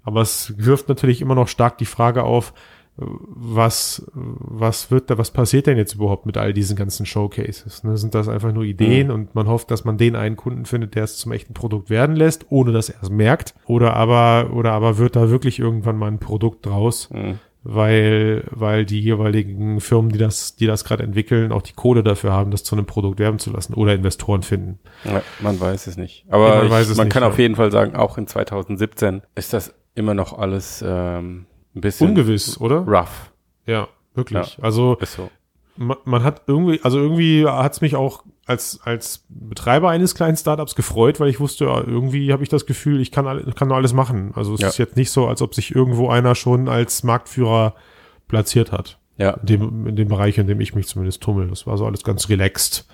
Aber es wirft natürlich immer noch stark die Frage auf, was, was wird da, was passiert denn jetzt überhaupt mit all diesen ganzen Showcases? Ne? Sind das einfach nur Ideen und man hofft, dass man den einen Kunden findet, der es zum echten Produkt werden lässt, ohne dass er es merkt? Oder aber, oder aber wird da wirklich irgendwann mal ein Produkt draus, Hm. Weil, weil die jeweiligen Firmen, die das, die das gerade entwickeln, auch die Kohle dafür haben, das zu einem Produkt werben zu lassen oder Investoren finden. Ja, man weiß es nicht. Aber Ja, man ich, man nicht, kann ja. auf jeden Fall sagen, auch in 2017 ist das immer noch alles ähm, ein bisschen Ungewiss, oder? rough. Ja, wirklich. Also so. man, man hat irgendwie, also irgendwie hat es mich auch als, als Betreiber eines kleinen Startups gefreut, weil ich wusste, ja, irgendwie habe ich das Gefühl, ich kann, alle, kann nur alles machen. Also es Ja. ist jetzt nicht so, als ob sich irgendwo einer schon als Marktführer platziert hat. Ja. In dem, in dem Bereich, in dem ich mich zumindest tummel. Das war so alles ganz relaxed.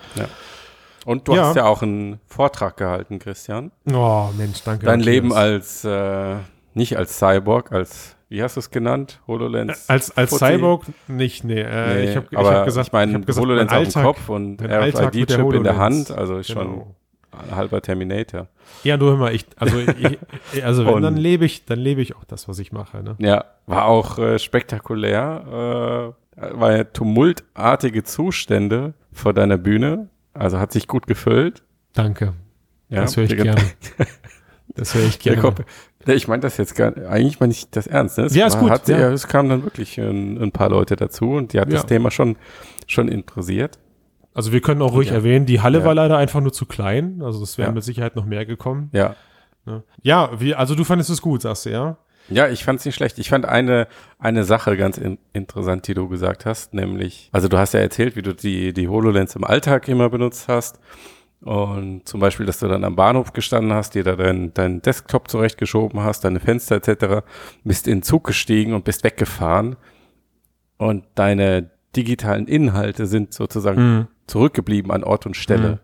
Und du Ja. hast ja auch einen Vortrag gehalten, Christian. Oh, Mensch, danke. Dein. Leben als, äh, nicht als Cyborg, als, wie hast du es genannt? HoloLens? als, als Fuzzi? Cyborg nicht, nee. Äh, Nee, ich habe ich hab gesagt, ich meine, hab gesagt, HoloLens mein auf dem Kopf und RFID-Chip in der. Hand, also schon Genau. ein halber Terminator. Ja, du hör mal, ich, also, ich, also wenn, dann lebe ich, dann lebe ich auch das, was ich mache, ne? Ja, war auch äh, spektakulär. Äh, war ja tumultartige Zustände vor deiner Bühne. Also hat sich gut gefüllt. Danke. Ja, das höre ich gerne. Das höre ich gerne. Ich meine das jetzt gar eigentlich meine ich das ernst. Ne? Es Ja, ist gut, Hat, ja. ja. Es kamen dann wirklich ein, ein paar Leute dazu und die hat Ja. das Thema schon, schon interessiert. Also wir können auch ruhig erwähnen, die Halle war leider einfach nur zu klein. Also es wäre Ja. mit Sicherheit noch mehr gekommen. Ja. Ne? Ja, wie, also du fandest es gut, sagst du, ja? Ja, ich fand es nicht schlecht. Ich fand eine, eine Sache ganz in, interessant, die du gesagt hast, nämlich, also du hast ja erzählt, wie du die, die HoloLens im Alltag immer benutzt hast. Und zum Beispiel, dass du dann am Bahnhof gestanden hast, dir da deinen dein Desktop zurechtgeschoben hast, deine Fenster etc., bist in den Zug gestiegen und bist weggefahren. Und deine digitalen Inhalte sind sozusagen zurückgeblieben an Ort und Stelle.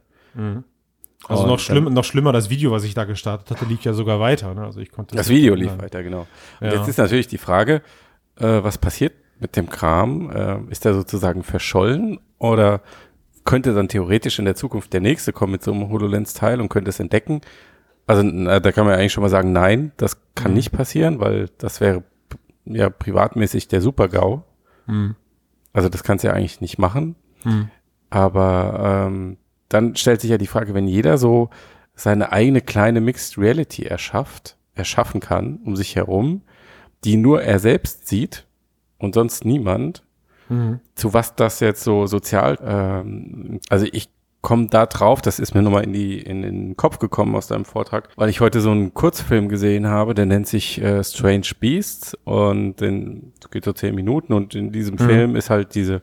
Also Und noch, schlimm, noch schlimmer, das Video, was ich da gestartet hatte, lief ja sogar weiter. Ne? Also ich konnte Das Video lief weiter, genau. Und Ja. jetzt ist natürlich die Frage, äh, was passiert mit dem Kram? Äh, ist der sozusagen verschollen oder könnte dann theoretisch in der Zukunft der nächste kommen mit so einem HoloLens-Teil und könnte es entdecken? Also na, da kann man ja eigentlich schon mal sagen, nein, das kann Mhm. nicht passieren, weil das wäre ja privatmäßig der Super-GAU. Mhm. Also das kannst du ja eigentlich nicht machen. Mhm. Aber ähm, dann stellt sich ja die Frage, wenn jeder so seine eigene kleine Mixed Reality erschafft, erschaffen kann um sich herum, die nur er selbst sieht und sonst niemand, Mhm. zu was das jetzt so sozial, ähm, also ich komme da drauf, das ist mir nochmal in, die, in den Kopf gekommen aus deinem Vortrag, weil ich heute so einen Kurzfilm gesehen habe, der nennt sich äh, Strange Beasts und den geht so zehn Minuten und in diesem Film ist halt diese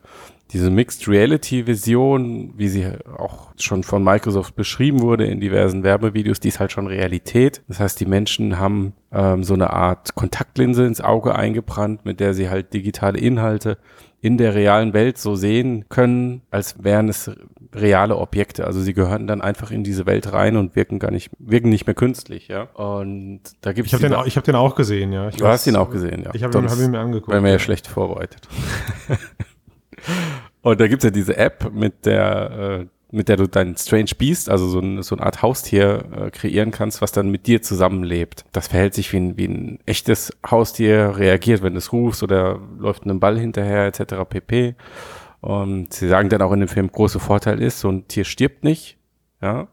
diese Mixed Reality Vision, wie sie auch schon von Microsoft beschrieben wurde in diversen Werbevideos, die ist halt schon Realität. Das heißt, die Menschen haben ähm, so eine Art Kontaktlinse ins Auge eingebrannt, mit der sie halt digitale Inhalte in der realen Welt so sehen können, als wären es reale Objekte. Also sie gehören dann einfach in diese Welt rein und wirken gar nicht, wirken nicht mehr künstlich, ja. Und da gibt Ich habe den, au- ich hab den auch gesehen, ja. Ich Du hast ihn auch gesehen, ja. Ich habe ihn, hab ihn mir angeguckt. wären wir ja schlecht vorbereitet. Und da gibt's ja diese App, mit der, äh, mit der du dein Strange Beast, also so, ein, so eine Art Haustier äh, kreieren kannst, was dann mit dir zusammenlebt. Das verhält sich wie ein, wie ein echtes Haustier, reagiert, wenn du es rufst oder läuft einem Ball hinterher etc. pp. Und sie sagen dann auch in dem Film, große Vorteil ist, so ein Tier stirbt nicht, ja,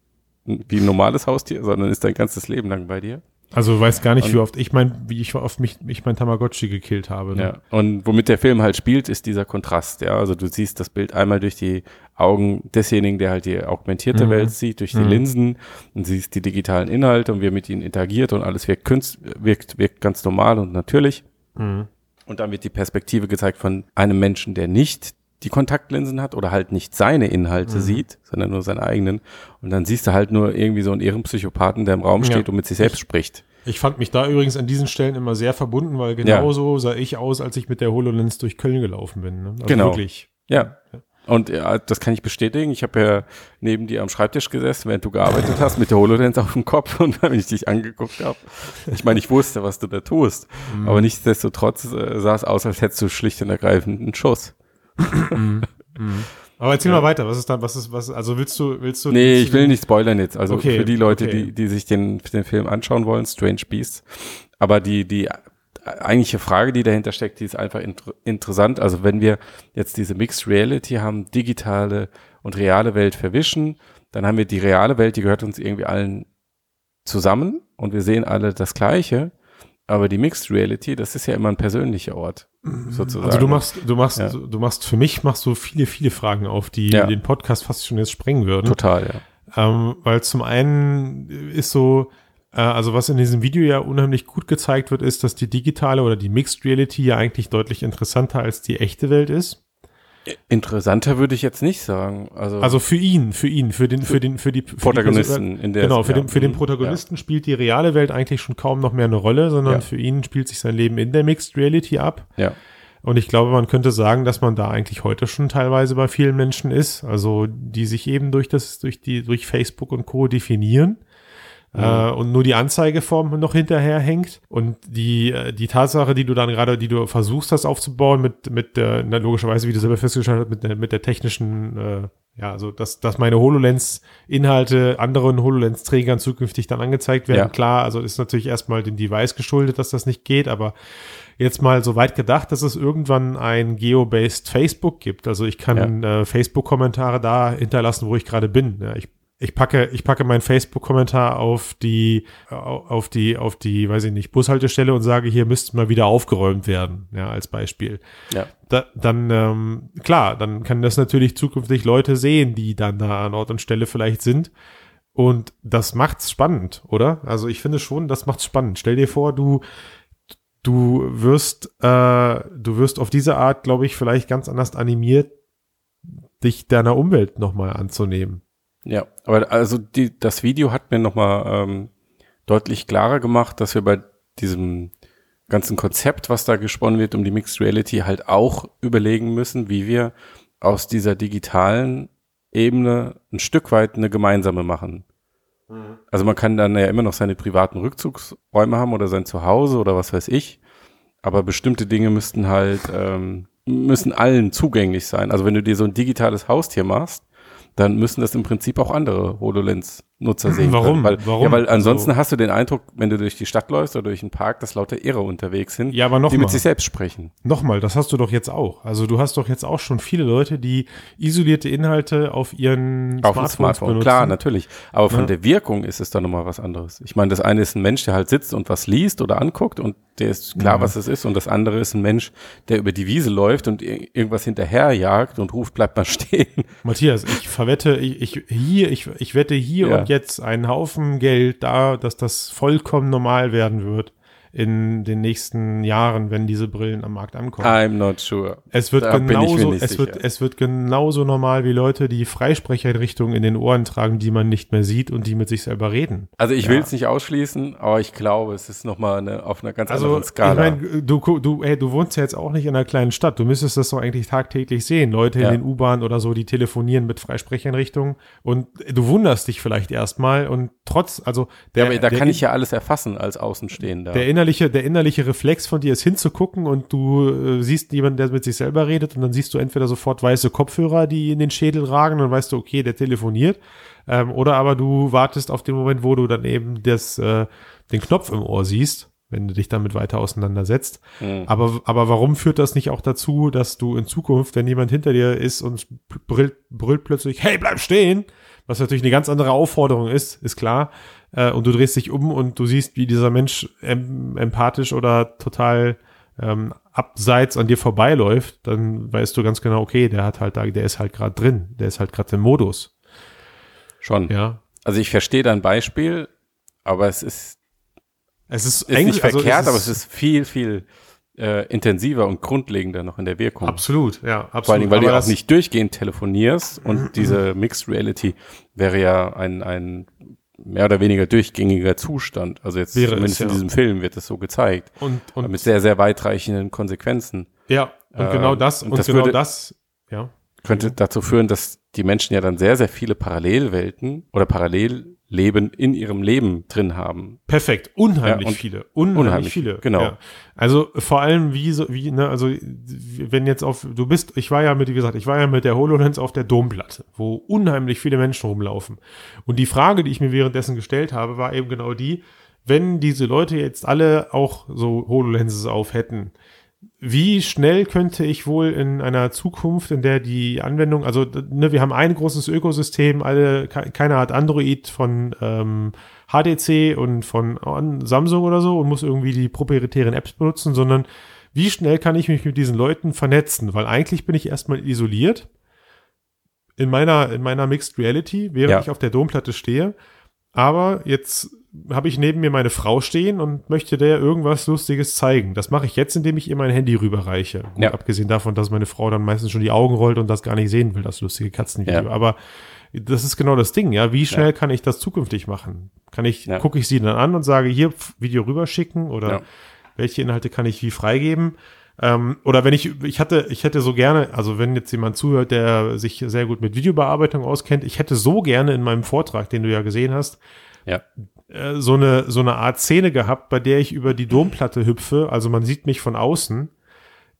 wie ein normales Haustier, sondern ist dein ganzes Leben lang bei dir. Also du weißt gar nicht, Und- wie oft ich mein, wie ich oft mich, ich mein Tamagotchi gekillt habe. Ne? Ja. Und womit der Film halt spielt, ist dieser Kontrast, ja. Also du siehst das Bild einmal durch die Augen desjenigen, der halt die augmentierte Mhm. Welt sieht, durch die Mhm. Linsen und siehst die digitalen Inhalte und wie er mit ihnen interagiert und alles wirkt, künst, wirkt, wirkt ganz normal und natürlich. Mhm. Und dann wird die Perspektive gezeigt von einem Menschen, der nicht die Kontaktlinsen hat oder halt nicht seine Inhalte Mhm. sieht, sondern nur seine eigenen. Und dann siehst du halt nur irgendwie so einen Ehrenpsychopathen, der im Raum Ja. steht und mit sich selbst spricht. Ich fand mich da übrigens an diesen Stellen immer sehr verbunden, weil genauso sah ich aus, als ich mit der HoloLens durch Köln gelaufen bin. Ne? Also Genau. Wirklich. Ja. Und ja, das kann ich bestätigen. Ich habe ja neben dir am Schreibtisch gesessen, während du gearbeitet hast, mit der HoloLens auf dem Kopf und wenn ich dich angeguckt habe. Ich meine, ich wusste, was du da tust. Mhm. Aber nichtsdestotrotz äh, sah es aus, als hättest du schlicht und ergreifend einen Schuss. Aber erzähl mal weiter. Was ist da, was ist, was, also willst du, willst du? Nee, willst ich will nicht spoilern jetzt. Also Okay, für die Leute, okay. die, die sich den, den Film anschauen wollen, Strange Beasts. Aber die, die eigentliche Frage, die dahinter steckt, die ist einfach inter interessant. Also wenn wir jetzt diese Mixed Reality haben, digitale und reale Welt verwischen, dann haben wir die reale Welt, die gehört uns irgendwie allen zusammen und wir sehen alle das Gleiche. Aber die Mixed Reality, das ist ja immer ein persönlicher Ort, sozusagen. Also du machst, du machst, Ja. du machst für mich machst du viele, viele Fragen auf, die Ja. den Podcast fast schon jetzt sprengen würden. total, ja. Ähm, weil zum einen ist so, äh, also was in diesem Video ja unheimlich gut gezeigt wird, ist, dass die digitale oder die Mixed Reality ja eigentlich deutlich interessanter als die echte Welt ist. Interessanter würde ich jetzt nicht sagen. Also, Also für ihn, für ihn, für den, für den, für die für Die Protagonisten Person, in der genau, für ja, den, für den mhm, Protagonisten spielt die reale Welt eigentlich schon kaum noch mehr eine Rolle, sondern Ja. für ihn spielt sich sein Leben in der Mixed Reality ab. Ja. Und ich glaube, man könnte sagen, dass man da eigentlich heute schon teilweise bei vielen Menschen ist, also die sich eben durch das, durch die, durch Facebook und Co. definieren. Äh, und nur die Anzeigeform noch hinterher hängt. Und die, äh, die Tatsache, die du dann gerade, die du versuchst, das aufzubauen, mit, mit der, na, logischerweise, wie du selber festgestellt hast, mit der, mit der technischen, äh, ja, also, dass, dass meine HoloLens-Inhalte anderen HoloLens-Trägern zukünftig dann angezeigt werden. Ja. Klar, also ist natürlich erstmal dem Device geschuldet, dass das nicht geht, aber jetzt mal so weit gedacht, dass es irgendwann ein geo-based Facebook gibt. Also ich kann äh, Facebook-Kommentare da hinterlassen, wo ich gerade bin. Ja, ich ich packe, ich packe meinen Facebook-Kommentar auf die, au- auf die, auf die, weiß ich nicht, Bushaltestelle und sage, hier müsste mal wieder aufgeräumt werden, ja, als Beispiel. Ja. Da, dann, ähm, klar, dann kann das natürlich zukünftig Leute sehen, die dann da an Ort und Stelle vielleicht sind. Und das macht's spannend, oder? Also ich finde schon, das macht's spannend. Stell dir vor, du, du wirst, äh, du wirst auf diese Art, glaube ich, vielleicht ganz anders animiert, dich deiner Umwelt nochmal anzunehmen. Ja, aber also die, das Video hat mir nochmal ähm, deutlich klarer gemacht, dass wir bei diesem ganzen Konzept, was da gesponnen wird, um die Mixed Reality halt auch überlegen müssen, wie wir aus dieser digitalen Ebene ein Stück weit eine gemeinsame machen. Also man kann dann ja immer noch seine privaten Rückzugsräume haben oder sein Zuhause oder was weiß ich. Aber bestimmte Dinge müssten halt, ähm, müssen allen zugänglich sein. Also wenn du dir so ein digitales Haustier machst, dann müssen das im Prinzip auch andere HoloLens-Nutzer sehen. Warum? Können. Weil, Warum? Ja, weil ansonsten Also- hast du den Eindruck, wenn du durch die Stadt läufst oder durch einen Park, dass lauter Irre unterwegs sind, Ja, aber noch die mal. mit sich selbst sprechen. Nochmal, das hast du doch jetzt auch. Also du hast doch jetzt auch schon viele Leute, die isolierte Inhalte auf ihren Auf Smartphones Smartphone, benutzen. klar, natürlich. Aber von Ja. der Wirkung ist es dann nochmal was anderes. Ich meine, das eine ist ein Mensch, der halt sitzt und was liest oder anguckt und der ist klar, Ja. was es ist. Und das andere ist ein Mensch, der über die Wiese läuft und ir- irgendwas hinterherjagt und ruft, bleib mal stehen. Matthias, ich verwette, ich, ich hier, ich, ich wette hier Ja. und jetzt einen Haufen Geld da, dass das vollkommen normal werden wird in den nächsten Jahren, wenn diese Brillen am Markt ankommen. I'm not sure. Es wird Da bin ich mir genauso, nicht es wird, sicher. es wird genauso normal wie Leute, die Freisprecheinrichtungen in den Ohren tragen, die man nicht mehr sieht und die mit sich selber reden. Also ich Ja. will es nicht ausschließen, aber ich glaube, es ist nochmal eine, auf einer ganz Also, anderen ich Skala. meine, du, du, ey, du wohnst ja jetzt auch nicht in einer kleinen Stadt. Du müsstest das doch eigentlich tagtäglich sehen. Leute Ja. in den U-Bahn oder so, die telefonieren mit Freisprecheinrichtungen und du wunderst dich vielleicht erstmal und trotz, also der, ja, aber da der, kann ich ja alles erfassen als Außenstehender. der innerliche, der innerliche Reflex von dir ist hinzugucken und du äh, siehst jemanden, der mit sich selber redet und dann siehst du entweder sofort weiße Kopfhörer, die in den Schädel ragen und dann weißt du, okay, der telefoniert. Ähm, oder aber du wartest auf den Moment, wo du dann eben das, äh, den Knopf im Ohr siehst, wenn du dich damit weiter auseinandersetzt. Hm. Aber, aber warum führt das nicht auch dazu, dass du in Zukunft, wenn jemand hinter dir ist und brüllt, brüllt plötzlich, hey, bleib stehen, was natürlich eine ganz andere Aufforderung ist, ist klar. Äh, und du drehst dich um und du siehst, wie dieser Mensch em empathisch oder total ähm, abseits an dir vorbeiläuft, dann weißt du ganz genau, okay, der hat halt da, der ist halt gerade drin, der ist halt gerade im Modus. Schon. Ja. Also ich verstehe dein Beispiel, aber es ist, Es ist, ist nicht verkehrt, aber es ist viel, viel äh, intensiver und grundlegender noch in der Wirkung. absolut, ja, absolut. Vor Dingen, weil Aber du auch nicht durchgehend telefonierst und diese Mixed Reality wäre ja ein, ein mehr oder weniger durchgängiger Zustand. Also jetzt Wäre es, zumindest in ja. diesem Film wird es so gezeigt. und, und mit sehr, sehr weitreichenden Konsequenzen. ja, und Ähm, genau das und das genau würde- das, ja. Könnte dazu führen, dass die Menschen ja dann sehr, sehr viele Parallelwelten oder Parallelleben in ihrem Leben drin haben. Perfekt, unheimlich Ja, viele, unheimlich, unheimlich viele. viele, genau. Ja. Also vor allem wie so wie ne, also wenn jetzt auf du bist, ich war ja mit wie gesagt, ich war ja mit der HoloLens auf der Domplatte, wo unheimlich viele Menschen rumlaufen. Und die Frage, die ich mir währenddessen gestellt habe, war eben genau die, wenn diese Leute jetzt alle auch so HoloLenses auf hätten, wie schnell könnte ich wohl in einer Zukunft, in der die Anwendung, also ne, wir haben ein großes Ökosystem, alle, ke- keiner hat Android von ähm, HTC und von Samsung oder so und muss irgendwie die proprietären Apps benutzen, sondern wie schnell kann ich mich mit diesen Leuten vernetzen? Weil eigentlich bin ich erstmal isoliert in meiner, in meiner Mixed Reality, während Ja. ich auf der Domplatte stehe. Aber jetzt habe ich neben mir meine Frau stehen und möchte der irgendwas Lustiges zeigen. Das mache ich jetzt, indem ich ihr mein Handy rüberreiche. Gut, Ja. abgesehen davon, dass meine Frau dann meistens schon die Augen rollt und das gar nicht sehen will, das lustige Katzenvideo. Ja. Aber das ist genau das Ding, ja. Wie schnell kann ich das zukünftig machen? Kann ich, Ja. gucke ich sie dann an und sage, hier, Video rüberschicken oder Ja. welche Inhalte kann ich wie freigeben? Ähm, oder wenn ich, ich hatte, ich hätte so gerne, also wenn jetzt jemand zuhört, der sich sehr gut mit Videobearbeitung auskennt, ich hätte so gerne in meinem Vortrag, den du ja gesehen hast, Ja. Äh, so eine, so eine Art Szene gehabt, bei der ich über die Domplatte hüpfe. Also man sieht mich von außen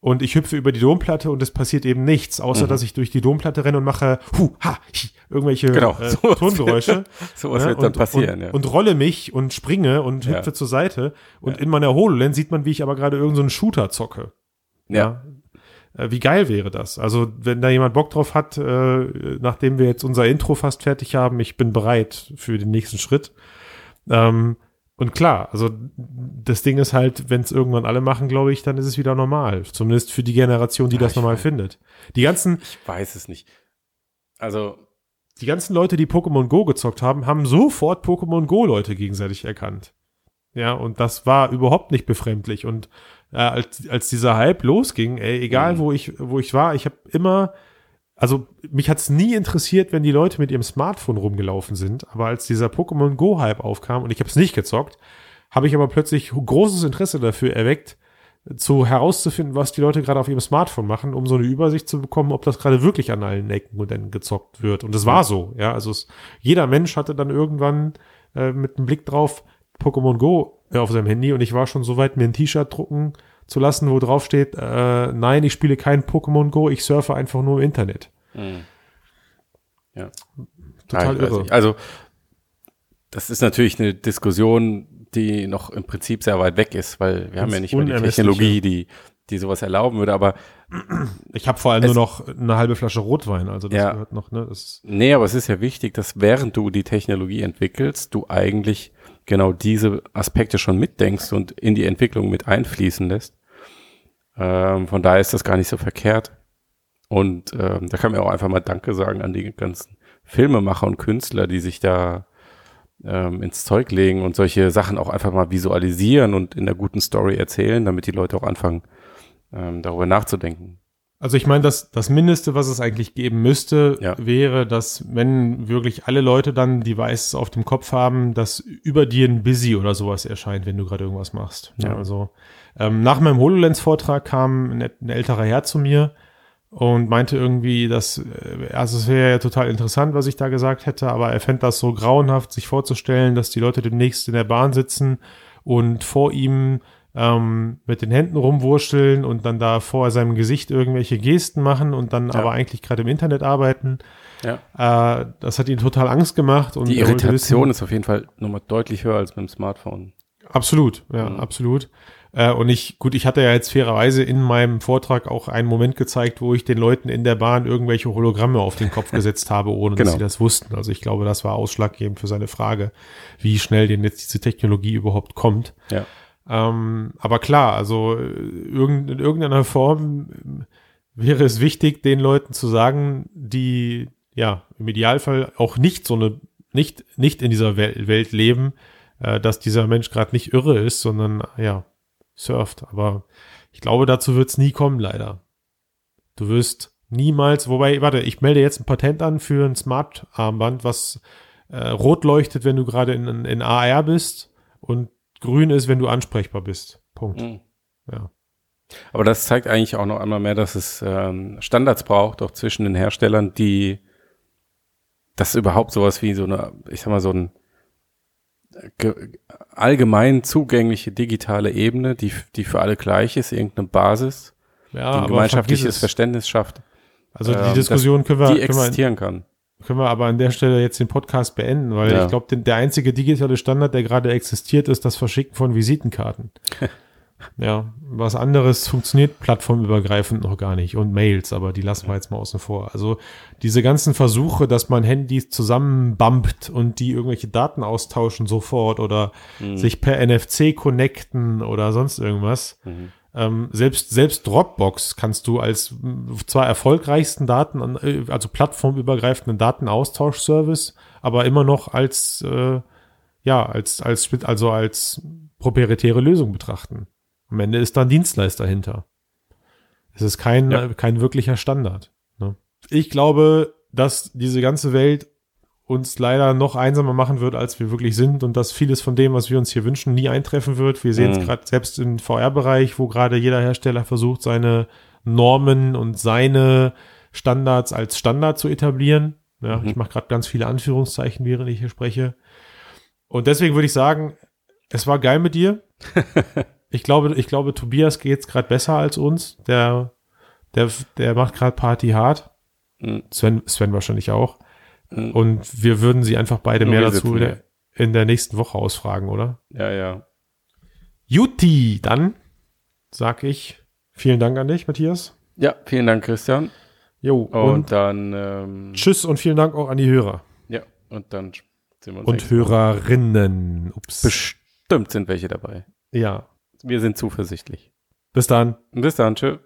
und ich hüpfe über die Domplatte und es passiert eben nichts, außer Mhm. dass ich durch die Domplatte renne und mache hu, ha, hi, irgendwelche Genau, äh, sowas Tongeräusche. Sowas ne? wird dann und, passieren, und, ja. und rolle mich und springe und Ja. hüpfe zur Seite. Und in meiner HoloLens sieht man, wie ich aber gerade irgendeinen so Shooter zocke. ja. Äh, Wie geil wäre das? Also, wenn da jemand Bock drauf hat, äh, nachdem wir jetzt unser Intro fast fertig haben, ich bin bereit für den nächsten Schritt. Ähm, und klar, also das Ding ist halt, wenn es irgendwann alle machen, glaube ich, dann ist es wieder normal. Zumindest für die Generation, die Ja, das normal weiß. findet. Die ganzen, Ich weiß es nicht. Also, die ganzen Leute, die Pokémon Go gezockt haben, haben sofort Pokémon Go Leute gegenseitig erkannt. Ja, und das war überhaupt nicht befremdlich. Und äh, als, als dieser Hype losging, ey, egal Mhm. wo ich, wo ich war, ich habe immer, also mich hat's nie interessiert, wenn die Leute mit ihrem Smartphone rumgelaufen sind. Aber als dieser Pokémon Go Hype aufkam und ich habe es nicht gezockt, habe ich aber plötzlich großes Interesse dafür erweckt, zu herauszufinden, was die Leute gerade auf ihrem Smartphone machen, um so eine Übersicht zu bekommen, ob das gerade wirklich an allen Ecken und Enden gezockt wird. Und es war so, ja. Also es, jeder Mensch hatte dann irgendwann äh, mit einem Blick drauf Pokémon Go äh, auf seinem Handy und ich war schon so weit, mir ein T-Shirt drucken zu lassen, wo drauf steht, äh, nein, ich spiele kein Pokémon Go, ich surfe einfach nur im Internet. mh. ja. Total weiß irre. Also, das ist natürlich eine Diskussion, die noch im Prinzip sehr weit weg ist, weil wir haben Ins ja nicht mehr die. Technologie, die, die sowas erlauben würde, aber Ich habe vor allem nur noch eine halbe Flasche Rotwein, also das Ja. gehört noch, ne? Das, nee, aber es ist ja wichtig, dass während du die Technologie entwickelst, du eigentlich genau diese Aspekte schon mitdenkst und in die Entwicklung mit einfließen lässt. Ähm, von daher ist das gar nicht so verkehrt. Und ähm, da kann man auch einfach mal Danke sagen an die ganzen Filmemacher und Künstler, die sich da ähm, ins Zeug legen und solche Sachen auch einfach mal visualisieren und in der guten Story erzählen, damit die Leute auch anfangen, ähm, darüber nachzudenken. Also ich meine, das, das Mindeste, was es eigentlich geben müsste, Ja. wäre, dass wenn wirklich alle Leute dann Devices auf dem Kopf haben, dass über dir ein Busy oder sowas erscheint, wenn du gerade irgendwas machst. Ja. Ja. also ähm, nach meinem HoloLens-Vortrag kam ein, ein älterer Herr zu mir und meinte irgendwie, dass, äh, also es wäre ja total interessant, was ich da gesagt hätte, aber er fände das so grauenhaft, sich vorzustellen, dass die Leute demnächst in der Bahn sitzen und vor ihm ähm, mit den Händen rumwurschteln und dann da vor seinem Gesicht irgendwelche Gesten machen und dann Ja. aber eigentlich gerade im Internet arbeiten. Ja. Äh, das hat ihn total Angst gemacht. Und Die Irritation wissen- ist auf jeden Fall nochmal deutlich höher als mit dem Smartphone. Absolut, ja, Mhm. absolut. Äh, und ich, gut, ich hatte ja jetzt fairerweise in meinem Vortrag auch einen Moment gezeigt, wo ich den Leuten in der Bahn irgendwelche Hologramme auf den Kopf gesetzt habe, ohne Genau. dass sie das wussten. Also ich glaube, das war ausschlaggebend für seine Frage, wie schnell denn jetzt diese Technologie überhaupt kommt. Ja. Ähm, aber klar, also äh, irgend, in irgendeiner Form wäre es wichtig, den Leuten zu sagen, die ja im Idealfall auch nicht so eine, nicht, nicht in dieser Wel Welt leben, äh, dass dieser Mensch gerade nicht irre ist, sondern ja, surft. Aber ich glaube, dazu wird es nie kommen, leider. Du wirst niemals, wobei, warte, ich melde jetzt ein Patent an für ein Smart-Armband, was äh, rot leuchtet, wenn du gerade in, in AR bist und grün ist, wenn du ansprechbar bist. Punkt. Mhm. Ja. Aber das zeigt eigentlich auch noch einmal mehr, dass es ähm, Standards braucht, auch zwischen den Herstellern, die das überhaupt sowas wie so eine, ich sag mal, so ein allgemein zugängliche digitale Ebene, die, die für alle gleich ist, irgendeine Basis, Ja, die ein gemeinschaftliches es. Verständnis schafft, Also die ähm, Diskussion können wir, die können, wir, existieren kann. können wir aber an der Stelle jetzt den Podcast beenden, weil Ja. ich glaube, der einzige digitale Standard, der gerade existiert, ist das Verschicken von Visitenkarten. ja, was anderes funktioniert plattformübergreifend noch gar nicht und Mails, aber die lassen wir jetzt mal außen vor. Also diese ganzen Versuche, dass man Handys zusammenbumpt und die irgendwelche Daten austauschen sofort oder sich per NFC connecten oder sonst irgendwas. Mhm. Ähm, selbst, selbst Dropbox kannst du als zwar erfolgreichsten Daten, also plattformübergreifenden Datenaustauschservice, aber immer noch als, äh, ja, als, als, also als proprietäre Lösung betrachten. Am Ende ist da ein Dienstleister hinter. Es ist kein, Ja. kein wirklicher Standard. Ne? Ich glaube, dass diese ganze Welt uns leider noch einsamer machen wird, als wir wirklich sind und dass vieles von dem, was wir uns hier wünschen, nie eintreffen wird. Wir sehen es Mhm. gerade selbst im VR-Bereich, wo gerade jeder Hersteller versucht, seine Normen und seine Standards als Standard zu etablieren. Ja, Mhm. Ich mache gerade ganz viele Anführungszeichen, während ich hier spreche. Und deswegen würde ich sagen, es war geil mit dir. ich glaube, ich glaube, Tobias geht es gerade besser als uns. Der, der, der macht gerade Party hart. Mhm. Sven, Sven wahrscheinlich auch. Mhm. Und wir würden sie einfach beide Nur mehr dazu sitzen der, in der nächsten Woche ausfragen, oder? Ja, ja. Juti, dann sag ich vielen Dank an dich, Matthias. Ja, vielen Dank, Christian. Jo, Und, und, dann, ähm, tschüss und vielen Dank auch an die Hörer ja, und dann sind wir uns und Hörerinnen. Ups. Bestimmt sind welche dabei. ja, Wir sind zuversichtlich. bis dann. Bis dann, tschö.